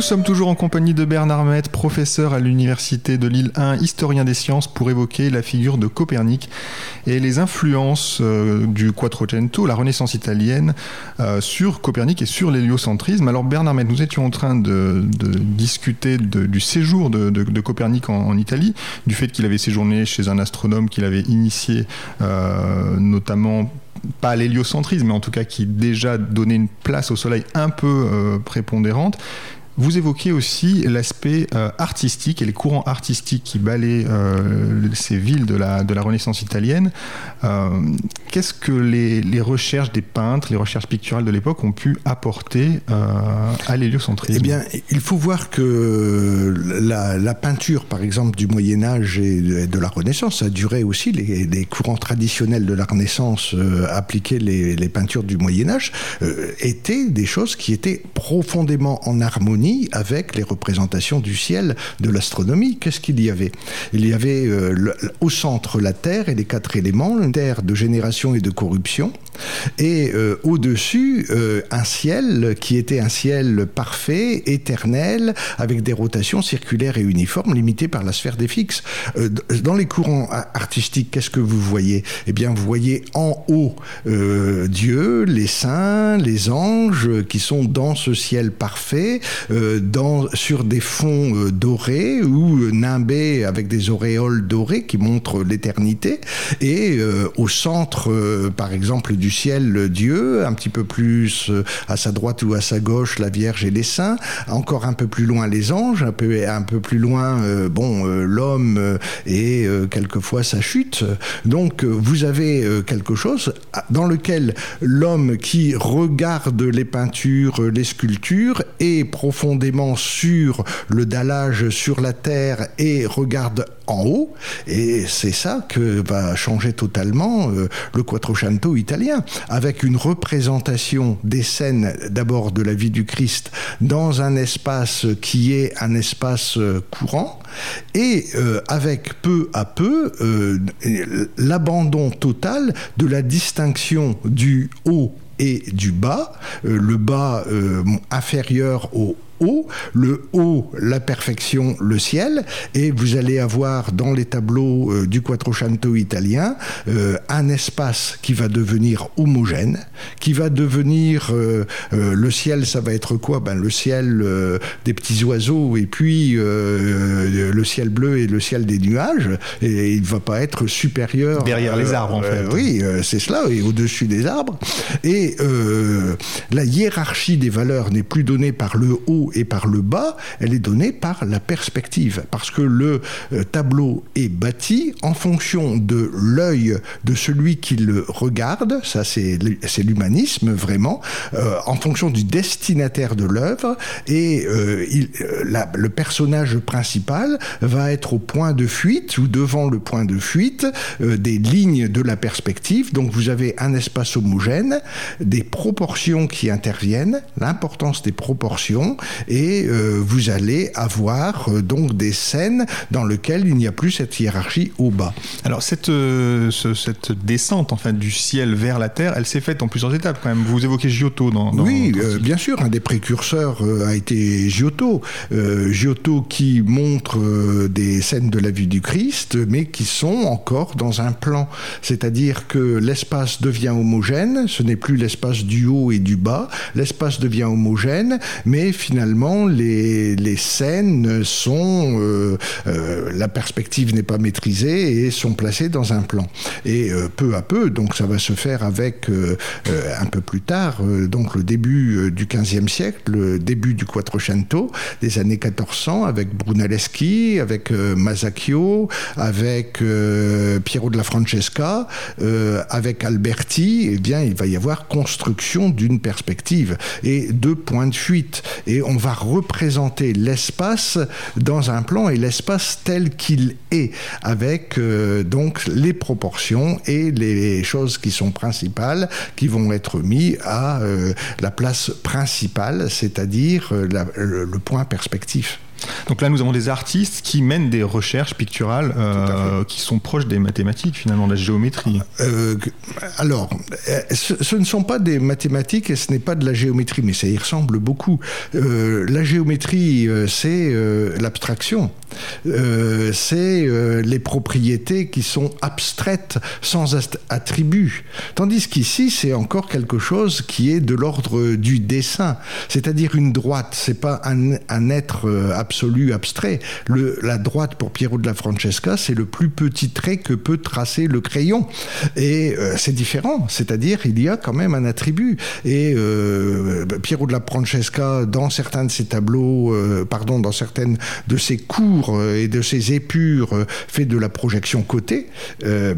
Nous sommes toujours en compagnie de Bernard Met, professeur à l'Université de Lille 1, historien des sciences, pour évoquer la figure de Copernic et les influences euh, du Quattrocento, la Renaissance italienne, euh, sur Copernic et sur l'héliocentrisme. Alors Bernard Met, nous étions en train de, discuter du séjour de, Copernic en, Italie, du fait qu'il avait séjourné chez un astronome qu'il avait initié euh, notamment pas l'héliocentrisme, mais en tout cas qui déjà donnait une place au Soleil un peu prépondérante. Vous évoquez aussi l'aspect euh, artistique et les courants artistiques qui balaient euh, ces villes de la, de la Renaissance italienne. Euh, qu'est-ce que les, recherches des peintres, les recherches picturales de l'époque ont pu apporter à l'héliocentrisme? Eh bien, il faut voir que la, peinture, par exemple, du Moyen Âge et de, la Renaissance, a duré aussi les, courants traditionnels de la Renaissance appliqués les, les, peintures du Moyen Âge, étaient des choses qui étaient profondément en harmonie avec les représentations du ciel de l'astronomie. Qu'est-ce qu'il y avait? Il y avait euh, au centre la Terre et les quatre éléments, une Terre de génération et de corruption, et euh, au-dessus euh, un ciel qui était un ciel parfait, éternel, avec des rotations circulaires et uniformes limitées par la sphère des fixes. dans les courants artistiques, qu'est-ce que vous voyez? Eh bien, vous voyez en haut Dieu, les saints, les anges qui sont dans ce ciel parfait, euh, sur des fonds euh, dorés ou nimbés avec des auréoles dorées qui montrent l'éternité. Et euh, au centre, par exemple, du ciel, Dieu, un petit peu plus à sa droite ou à sa gauche, la Vierge et les saints, encore un peu plus loin les anges, un peu, un peu plus loin, bon, l'homme et quelquefois sa chute. Donc vous avez quelque chose dans lequel l'homme qui regarde les peintures, les sculptures est profondément sur le dallage sur la terre et regarde en haut. Et c'est ça que va changer totalement euh, le Quattrocento italien, avec une représentation des scènes d'abord de la vie du Christ dans un espace qui est un espace euh, courant, et euh, avec peu à peu l'abandon total de la distinction du haut et du bas, le bas inférieur au haut, le haut, la perfection, le ciel, et vous allez avoir dans les tableaux euh, du Quattrocento italien euh, un espace qui va devenir homogène, qui va devenir euh, le ciel, ça va être quoi? Ben le ciel des petits oiseaux et puis le ciel bleu et le ciel des nuages, et il va pas être supérieur derrière les arbres en fait. oui, c'est cela, et au-dessus des arbres, et la hiérarchie des valeurs n'est plus donnée par le haut et par le bas, elle est donnée par la perspective, parce que le euh, tableau est bâti en fonction de l'œil de celui qui le regarde, ça c'est l'humanisme vraiment, euh, en fonction du destinataire de l'œuvre, et euh, le personnage principal va être au point de fuite ou devant le point de fuite des lignes de la perspective, donc vous avez un espace homogène, des proportions qui interviennent, l'importance des proportions, et euh, vous allez avoir euh, donc des scènes dans lesquelles il n'y a plus cette hiérarchie au bas. Alors cette, euh, cette descente en fait du ciel vers la terre, elle s'est faite en plusieurs étapes quand même. Vous évoquez Giotto dans, oui, bien sûr, un des précurseurs a été Giotto. Giotto qui montre des scènes de la vie du Christ, mais qui sont encore dans un plan, c'est-à-dire que l'espace devient homogène. Ce n'est plus l'espace du haut et du bas. L'espace devient homogène, mais finalement les, scènes sont. Euh, euh, la perspective n'est pas maîtrisée et sont placées dans un plan. Et euh, peu à peu, donc ça va se faire avec un peu plus tard, donc le début du XVe siècle, le début du Quattrocento, des années 1400, avec Brunelleschi, avec Masaccio, avec Piero de la Francesca, avec Alberti, eh bien, il va y avoir construction d'une perspective et deux points de fuite. Et va représenter l'espace dans un plan et l'espace tel qu'il est, avec donc les proportions et les choses qui sont principales qui vont être mis à la place principale, c'est-à-dire le point perspectif. Donc là, nous avons des artistes qui mènent des recherches picturales euh, qui sont proches des mathématiques, finalement, de la géométrie. Euh, alors, euh, ce, ne sont pas des mathématiques et ce n'est pas de la géométrie, mais ça y ressemble beaucoup. la géométrie, c'est l'abstraction. c'est les propriétés qui sont abstraites, sans attribut. Tandis qu'ici, c'est encore quelque chose qui est de l'ordre du dessin. C'est-à-dire une droite, c'est pas un, un être abstrait absolu abstrait. La droite pour Piero de la Francesca, c'est le plus petit trait que peut tracer le crayon. Et euh, c'est différent, c'est-à-dire il y a quand même un attribut. Et euh, Piero de la Francesca, dans certains de ses tableaux, euh, pardon, dans certaines de ses cours et de ses épures, fait de la projection côté,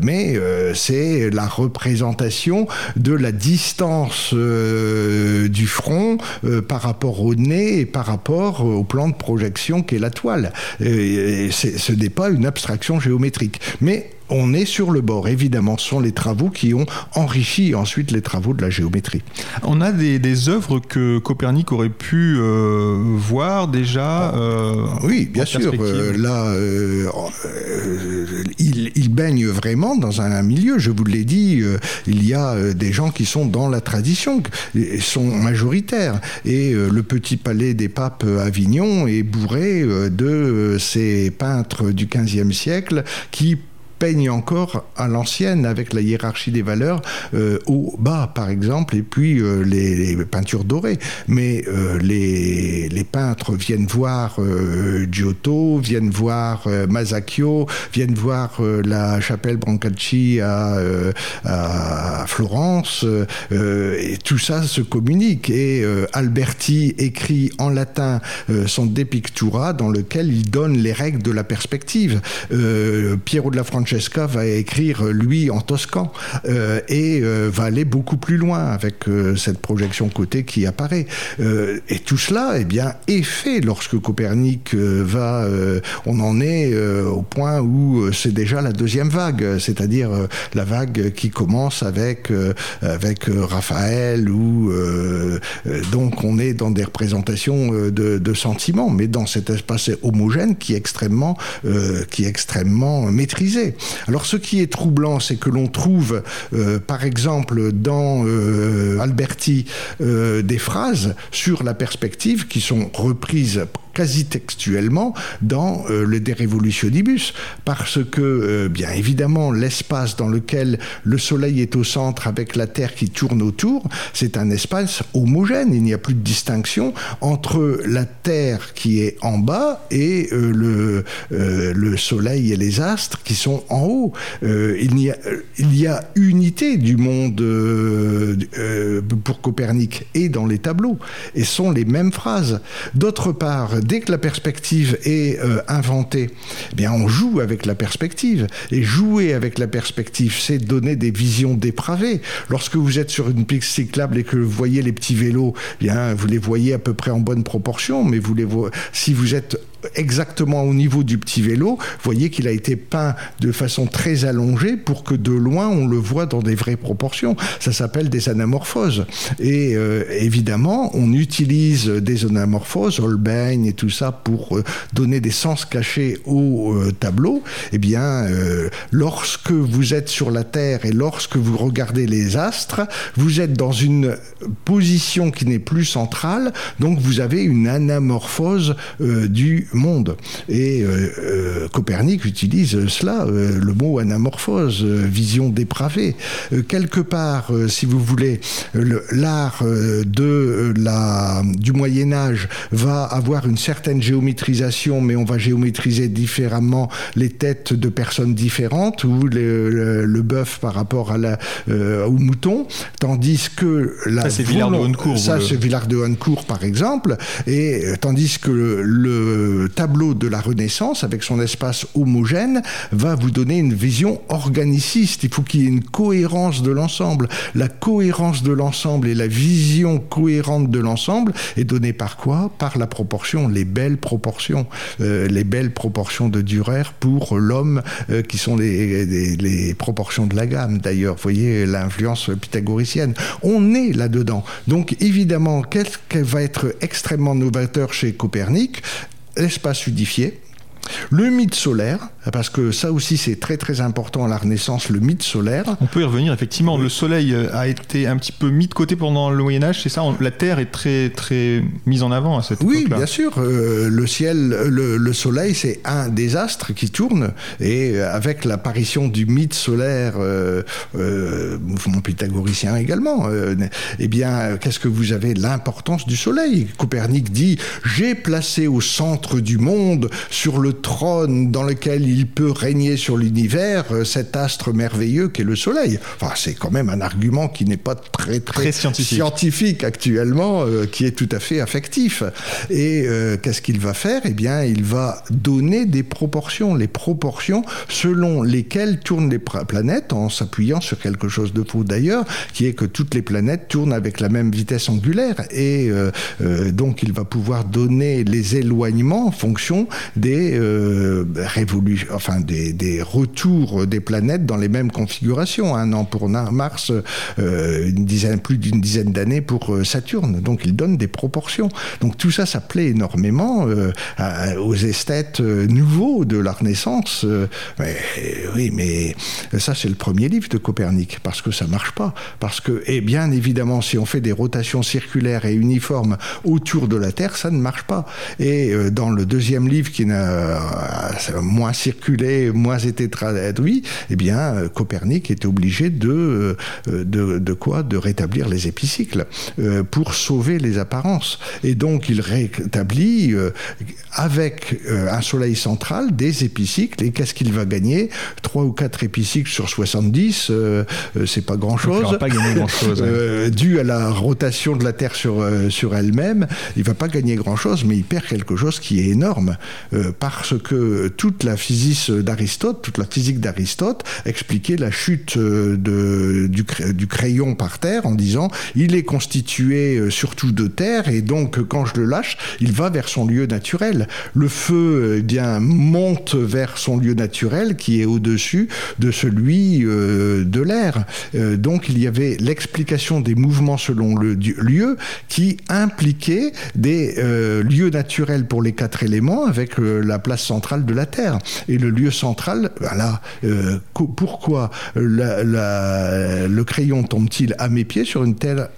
mais c'est la représentation de la distance du front par rapport au nez et par rapport au plan de projection qu'est la toile. ce n'est pas une abstraction géométrique. Mais on est sur le bord. Évidemment, ce sont les travaux qui ont enrichi ensuite les travaux de la géométrie. On a des, œuvres que Copernic aurait pu euh, voir déjà. Euh, oui, bien sûr. Euh, là, il, baigne vraiment dans un, milieu. Je vous l'ai dit, il y a des gens qui sont dans la tradition, sont majoritaires. Et le petit palais des papes à Avignon est bourré de ces peintres du XVe siècle qui peignent encore à l'ancienne avec la hiérarchie des valeurs euh, au bas, par exemple, et puis euh, les, peintures dorées. Mais euh, les, les, peintres viennent voir Giotto, viennent voir Masaccio, viennent voir la chapelle Brancacci à, à Florence, et tout ça se communique. Et Alberti écrit en latin son De Pictura dans lequel il donne les règles de la perspective. Piero de la Francesca va écrire, lui, en toscan, euh, et euh, va aller beaucoup plus loin avec euh, cette projection côté qui apparaît. et tout cela, eh bien, est fait lorsque Copernic va... on en est au point où c'est déjà la deuxième vague, c'est-à-dire la vague qui commence avec, avec Raphaël, ou donc on est dans des représentations de, de, sentiments, mais dans cet espace homogène qui est extrêmement, qui est extrêmement maîtrisé. Alors ce qui est troublant, c'est que l'on trouve, euh, par exemple, dans euh, Alberti, euh, des phrases sur la perspective qui sont reprises quasi textuellement dans euh, le De Revolutionibus, parce que, euh, bien évidemment, l'espace dans lequel le Soleil est au centre avec la Terre qui tourne autour, c'est un espace homogène. Il n'y a plus de distinction entre la Terre qui est en bas et euh, le, le Soleil et les astres qui sont en haut. il, y a, il y a unité du monde pour Copernic et dans les tableaux, et sont les mêmes phrases. D'autre part, dès que la perspective est euh, inventée, eh bien on joue avec la perspective. Et jouer avec la perspective, c'est donner des visions dépravées. Lorsque vous êtes sur une piste cyclable et que vous voyez les petits vélos, eh bien vous les voyez à peu près en bonne proportion, mais vous les si vous êtes exactement au niveau du petit vélo, vous voyez qu'il a été peint de façon très allongée pour que de loin on le voit dans des vraies proportions. Ça s'appelle des anamorphoses. Et euh, évidemment, on utilise des anamorphoses, Holbein et tout ça pour euh, donner des sens cachés au euh, tableau. Eh bien, lorsque vous êtes sur la Terre et lorsque vous regardez les astres, vous êtes dans une position qui n'est plus centrale, donc vous avez une anamorphose du monde. Et euh, euh, Copernic utilise cela, euh, le mot anamorphose, vision dépravée. quelque part, si vous voulez, l'art de la du Moyen Âge va avoir une certaine géométrisation, mais on va géométriser différemment les têtes de personnes différentes, ou le, le, bœuf par rapport à la, au mouton, tandis que la ça c'est Villard de Honnecourt. Ça c'est Villard de Honnecourt par exemple, et tandis que le ce tableau de la Renaissance, avec son espace homogène, va vous donner une vision organiciste. Il faut qu'il y ait une cohérence de l'ensemble. La cohérence de l'ensemble et la vision cohérente de l'ensemble est donnée par quoi? Par la proportion, les belles proportions, euh, les belles proportions de Dürer pour l'homme, euh, qui sont les, les, les, proportions de la gamme. D'ailleurs, vous voyez l'influence pythagoricienne. On est là-dedans. Donc évidemment, qu'est-ce qui va être extrêmement novateur chez Copernic? L'espace unifié le mythe solaire, parce que ça aussi c'est très très important à la Renaissance, le mythe solaire. On peut y revenir effectivement. Le Soleil euh, a été un petit peu mis de côté pendant le Moyen Âge, c'est ça? La Terre est très très mise en avant à cette oui, époque-là. Oui, bien sûr. Euh, le ciel, le, le Soleil, c'est un des astres qui tourne, et euh, avec l'apparition du mythe solaire, euh, euh, mouvement pythagoricien également, eh bien, qu'est-ce que vous avez? L'importance du Soleil. Copernic dit j'ai placé au centre du monde sur le trône dans lequel il peut régner sur l'univers cet astre merveilleux qu'est le Soleil. Enfin, c'est quand même un argument qui n'est pas très, très, très scientifique. scientifique. actuellement, euh, qui est tout à fait affectif. Et euh, qu'est-ce qu'il va faire? Eh bien, il va donner des proportions, les proportions selon lesquelles tournent les planètes, en s'appuyant sur quelque chose de faux d'ailleurs, qui est que toutes les planètes tournent avec la même vitesse angulaire. Et euh, donc, il va pouvoir donner les éloignements en fonction des euh, révolu enfin des, retours des planètes dans les mêmes configurations. Un an pour Mars, euh, plus d'une dizaine d'années pour Saturne. Donc il donne des proportions. Donc tout ça, ça plaît énormément euh, aux esthètes nouveaux de la Renaissance. Oui, mais ça c'est le premier livre de Copernic parce que ça marche pas. Parce que, et bien évidemment, si on fait des rotations circulaires et uniformes autour de la Terre, ça ne marche pas. Et dans le deuxième livre qui n'a moins moins été traduit, eh bien, Copernic était obligé de, de, de quoi? De rétablir les épicycles euh, pour sauver les apparences. Et donc, il rétablit euh, avec euh, un soleil central des épicycles. Et qu'est-ce qu'il va gagner? Trois ou quatre épicycles sur 70, euh, c'est pas grand-chose. Il pas gagner grand-chose. Ouais. dû à la rotation de la Terre sur, sur elle-même, il va pas gagner grand-chose, mais il perd quelque chose qui est énorme. parce que toute la physique d'Aristote, toute la physique d'Aristote expliquait la chute de, du, crayon par terre en disant il est constitué surtout de terre et donc quand je le lâche, il va vers son lieu naturel. Le feu eh bien monte vers son lieu naturel qui est au-dessus de celui euh, de l'air. Euh, donc il y avait l'explication des mouvements selon le lieu qui impliquait des euh, lieux naturels pour les quatre éléments avec la place centrale de la Terre. Et le lieu central, voilà, euh, pourquoi le crayon tombe-t-il à mes pieds sur une telle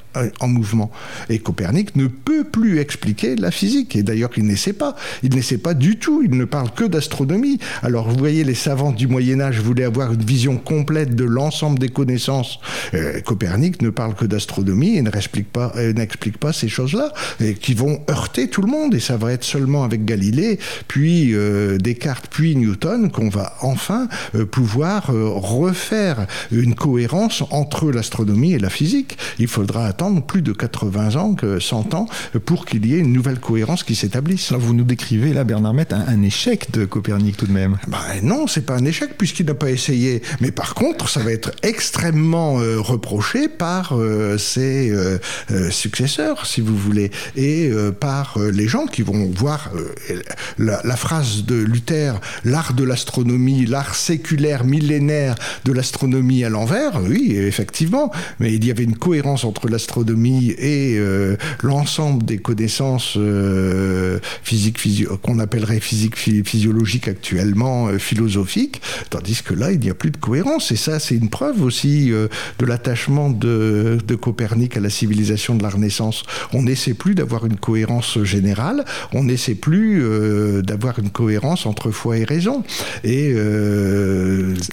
en mouvement. Et Copernic ne peut plus expliquer la physique. Et d'ailleurs, il n'essaie pas. Il n'essaie pas du tout. Il ne parle que d'astronomie. Alors, vous voyez, les savants du Moyen-Âge voulaient avoir une vision complète de l'ensemble des connaissances. Euh, Copernic ne parle que d'astronomie et ne n'explique pas, euh, n'explique pas ces choses-là, qui vont heurter tout le monde. Et ça va être seulement avec Galilée, puis euh, Descartes, puis Newton, qu'on va enfin euh, pouvoir refaire une cohérence entre l'astronomie et la physique. Il faudra attendre plus de 80 ans, que 100 ans, pour qu'il y ait une nouvelle cohérence qui s'établisse. Vous nous décrivez là, Bernard Met, un, un, échec de Copernic tout de même. Ben non, c'est pas un échec puisqu'il n'a pas essayé. Mais par contre, ça va être extrêmement euh, reproché par euh, ses euh, successeurs, si vous voulez, et par les gens qui vont voir la, la, phrase de Luther, l'art de l'astronomie, l'art séculaire millénaire de l'astronomie à l'envers. Oui, effectivement, mais il y avait une cohérence entre l'astronomie et euh, l'ensemble des connaissances euh, physiques physio qu'on appellerait physique physiologique actuellement euh, philosophiques, tandis que là il n'y a plus de cohérence et ça c'est une preuve aussi euh, de l'attachement de, de, Copernic à la civilisation de la Renaissance. On n'essaie plus d'avoir une cohérence générale, on n'essaie plus d'avoir une cohérence entre foi et raison. Et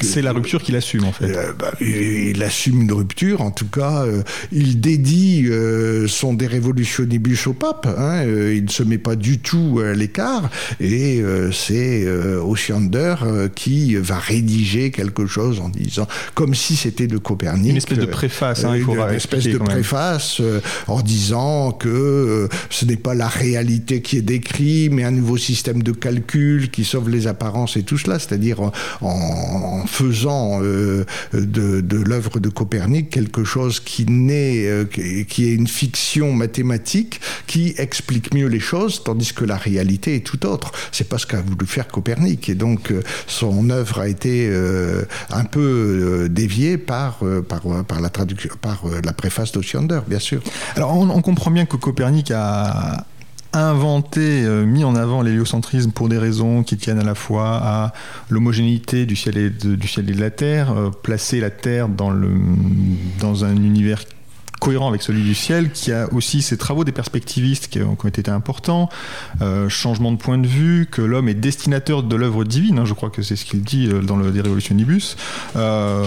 c'est la rupture qu'il assume en fait. bah, il, il, assume une rupture, en tout cas il dédie dit euh, sont des révolutionnibus au pape. Hein, euh, il ne se met pas du tout à l'écart et c'est Osiander qui va rédiger quelque chose en disant comme si c'était de Copernic. Une espèce de préface, hein, il faut Une espèce de préface en disant que ce n'est pas la réalité qui est décrite, mais un nouveau système de calcul qui sauve les apparences et tout cela, c'est-à-dire en, faisant de, de l'œuvre de Copernic quelque chose qui naît, euh, qui est une fiction mathématique qui explique mieux les choses, tandis que la réalité est tout autre. C'est pas ce qu'a voulu faire Copernic, et donc euh, son œuvre a été euh, un peu déviée par, par, la traduction, par la préface bien sûr. Alors on, on comprend bien que Copernic a, inventé, mis en avant l'héliocentrisme pour des raisons qui tiennent à la fois à l'homogénéité du ciel et de, du ciel et de la Terre, placer la Terre dans, le, dans un univers cohérent avec celui du ciel, qui a aussi ses travaux des perspectivistes qui ont, été importants, euh, changement de point de vue, que l'homme est destinateur de l'œuvre divine, hein, je crois que c'est ce qu'il dit euh, dans le De Revolutionibus. Euh,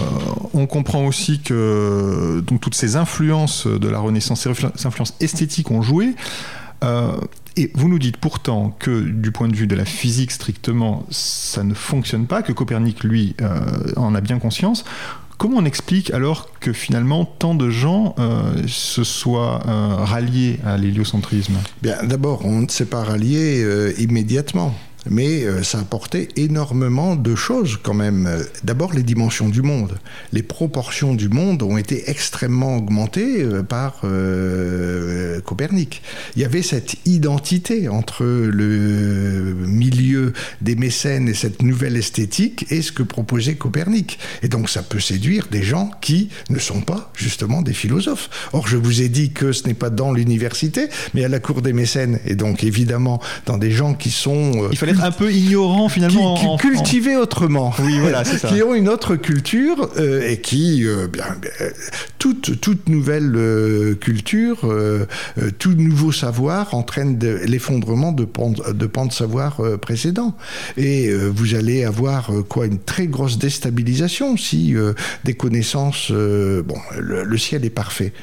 on comprend aussi que donc, toutes ces influences de la Renaissance, ces influences esthétiques ont joué. Et vous nous dites pourtant que du point de vue de la physique strictement, ça ne fonctionne pas, que Copernic, lui, en a bien conscience. Comment on explique alors que finalement tant de gens euh, se soient euh, ralliés à l'héliocentrisme? Bien, d'abord, on ne s'est pas rallié euh, immédiatement mais euh, ça apportait énormément de choses quand même. D'abord les dimensions du monde. Les proportions du monde ont été extrêmement augmentées euh, par euh, Copernic. Il y avait cette identité entre le milieu des mécènes et cette nouvelle esthétique et ce que proposait Copernic. Et donc ça peut séduire des gens qui ne sont pas justement des philosophes. Or je vous ai dit que ce n'est pas dans l'université, mais à la cour des mécènes. Et donc évidemment dans des gens qui sont un peu ignorant finalement. Qui, cultivés autrement. Oui, voilà, c'est ça. qui ont une autre culture euh, et qui, euh, bien, toute, toute nouvelle euh, culture, tout nouveau savoir entraîne l'effondrement de pans de, de savoir précédents. Et vous allez avoir quoi Une très grosse déstabilisation si des connaissances. bon, le ciel est parfait.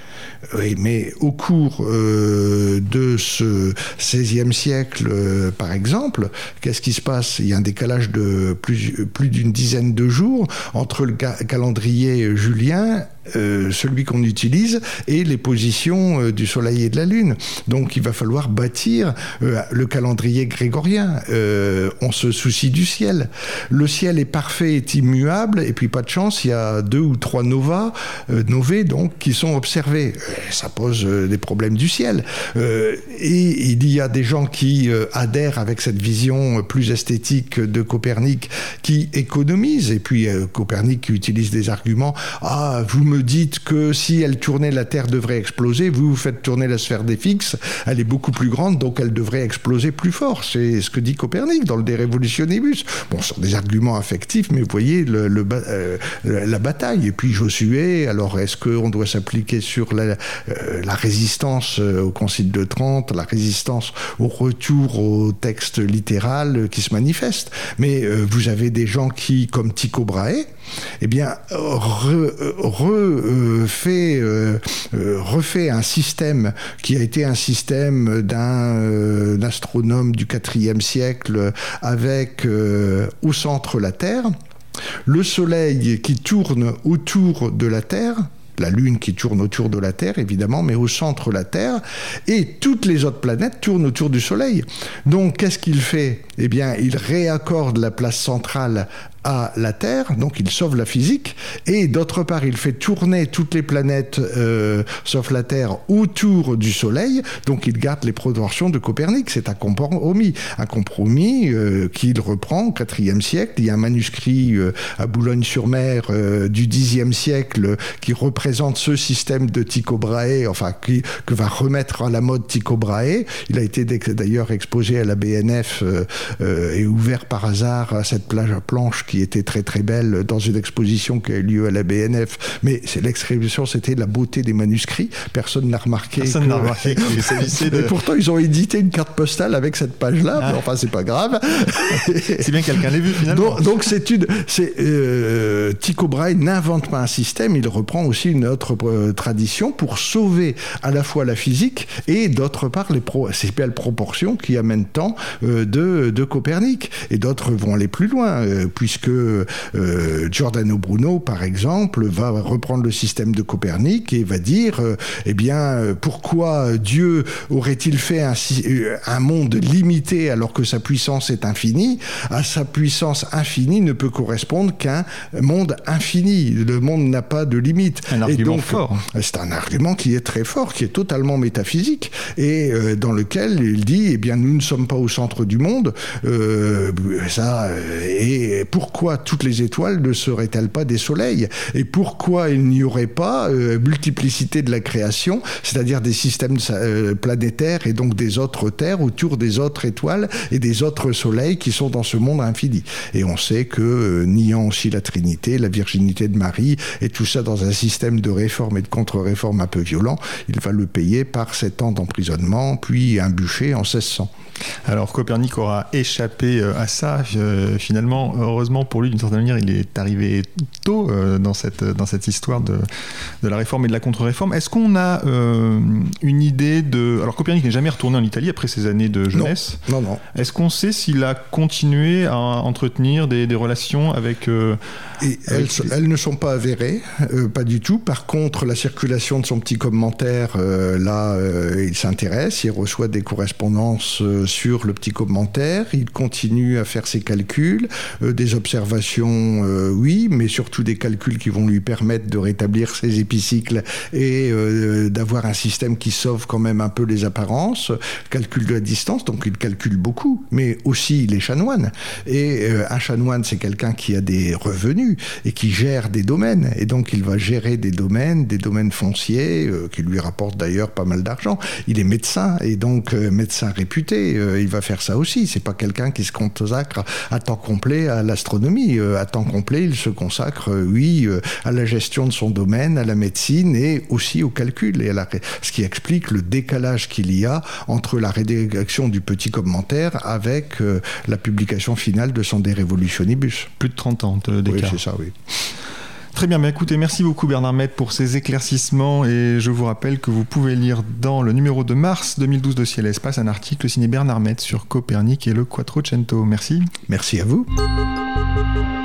Oui, mais au cours euh, de ce XVIe siècle, euh, par exemple, qu'est-ce qui se passe? Il y a un décalage de plus, d'une dizaine de jours entre le calendrier julien euh, celui qu'on utilise et les positions euh, du Soleil et de la Lune. Donc il va falloir bâtir euh, le calendrier grégorien. on se soucie du ciel. Le ciel est parfait, est immuable, et puis pas de chance, il y a deux ou trois novas, novés donc, qui sont observés. Ça pose des problèmes du ciel. et il y a des gens qui adhèrent avec cette vision plus esthétique de Copernic, qui économisent, et puis Copernic utilise des arguments. Ah, vous me dites que si elle tournait, la Terre devrait exploser. Vous, faites tourner la sphère des fixes. Elle est beaucoup plus grande, donc elle devrait exploser plus fort. C'est ce que dit Copernic dans le De Revolutionibus. Bon, ce sont des arguments affectifs, mais vous voyez euh, la bataille. Et puis Josué, alors est-ce qu'on doit s'appliquer sur la, euh, résistance euh, au Concile de Trente, la résistance au retour au texte littéral qui se manifeste? Mais vous avez des gens qui, comme Tycho Brahe, eh bien, refait, euh, euh, refait un système qui a été un système d'un euh, astronome du IVe siècle avec au centre la Terre, le Soleil qui tourne autour de la Terre, la Lune qui tourne autour de la Terre, évidemment, mais au centre la Terre, et toutes les autres planètes tournent autour du Soleil. Donc, qu'est-ce qu'il fait? Eh bien, il réaccorde la place centrale à la Terre, donc il sauve la physique, et d'autre part il fait tourner toutes les planètes, euh, sauf la Terre, autour du Soleil, donc il garde les proportions de Copernic. C'est un compromis, un compromis euh, qu'il reprend au IVe siècle. Il y a un manuscrit euh, à Boulogne-sur-Mer du Xe siècle qui représente ce système de Tycho Brahe, enfin qui, que va remettre à la mode Tycho Brahe. Il a été d'ailleurs exposé à la BNF et ouvert par hasard à cette plage à planche qui était très très belle dans une exposition qui a eu lieu à la BNF. Mais l'exposition, c'était la beauté des manuscrits. Personne n'a remarqué. Personne n'a remarqué qu'il s'agissait de. Et pourtant, ils ont édité une carte postale avec cette page-là. Ah. Enfin, c'est pas grave. C'est bien que quelqu'un l'ait vu finalement. Donc, c'est une. C'est euh, Tycho Brahe n'invente pas un système, il reprend aussi une autre euh, tradition pour sauver à la fois la physique et d'autre part les pro, ces belles proportions qui amènent tant euh, de, de Copernic. Et d'autres vont aller plus loin, euh, puisque euh, Giordano Bruno, par exemple, va reprendre le système de Copernic et va dire, euh, eh bien, pourquoi Dieu aurait-il fait un, euh, un monde limité alors que sa puissance est infinie? À sa puissance infinie ne peut correspondre qu'un monde infini. Le monde n'a pas de limite. Un Et argument donc, fort. c'est un argument qui est très fort, qui est totalement métaphysique, et euh, dans lequel il dit, eh bien, nous ne sommes pas au centre du monde. Euh, ça, euh, et pourquoi toutes les étoiles ne seraient-elles pas des soleils Et pourquoi il n'y aurait pas euh, multiplicité de la création, c'est-à-dire des systèmes euh, planétaires et donc des autres terres autour des autres étoiles et des autres soleils qui sont dans ce monde infini Et on sait que, euh, niant aussi la Trinité, la virginité de Marie, et tout ça dans un système de réforme et de contre-réforme un peu violent, il va le payer par sept ans d'emprisonnement, puis un bûcher en 1600. Alors Copernic aura échappé à ça. Finalement, heureusement pour lui, d'une certaine manière, il est arrivé tôt euh, dans, cette, dans cette histoire de, de la réforme et de la contre-réforme. Est-ce qu'on a euh, une idée de... Alors Copernic n'est jamais retourné en Italie après ses années de jeunesse. Non, non. Est-ce qu'on sait s'il a continué à entretenir des, des relations avec... euh, Et elles, Avec- elles ne sont pas avérées, pas du tout. Par contre, la circulation de son petit commentaire, là, il s'intéresse, il reçoit des correspondances sur le petit commentaire, il continue à faire ses calculs, des observations, euh, oui, mais surtout des calculs qui vont lui permettre de rétablir ses épicycles et euh, d'avoir un système qui sauve quand même un peu les apparences, calcul de la distance, donc il calcule beaucoup, mais aussi les chanoines. Et euh, un chanoine, c'est quelqu'un qui a des revenus et qui gère des domaines. Et donc il va gérer des domaines, des domaines fonciers, qui lui rapportent d'ailleurs pas mal d'argent. Il est médecin et donc médecin réputé. Il va faire ça aussi. C'est pas quelqu'un qui se consacre à temps complet à l'astronomie. Euh, à temps complet, il se consacre, euh, oui, euh, à la gestion de son domaine, à la médecine et aussi au calcul. Et à la ré- ce qui explique le décalage qu'il y a entre la rédaction du petit commentaire avec la publication finale de son De Revolutionibus. plus de 30 ans de- Oui, d'écart. c'est ça, oui. Très bien, mais écoutez, merci beaucoup Bernard Mette pour ces éclaircissements et je vous rappelle que vous pouvez lire dans le numéro de mars 2012 de Ciel et Espace un article signé Bernard Mette sur Copernic et le Quattrocento. Merci. Merci à vous. thank you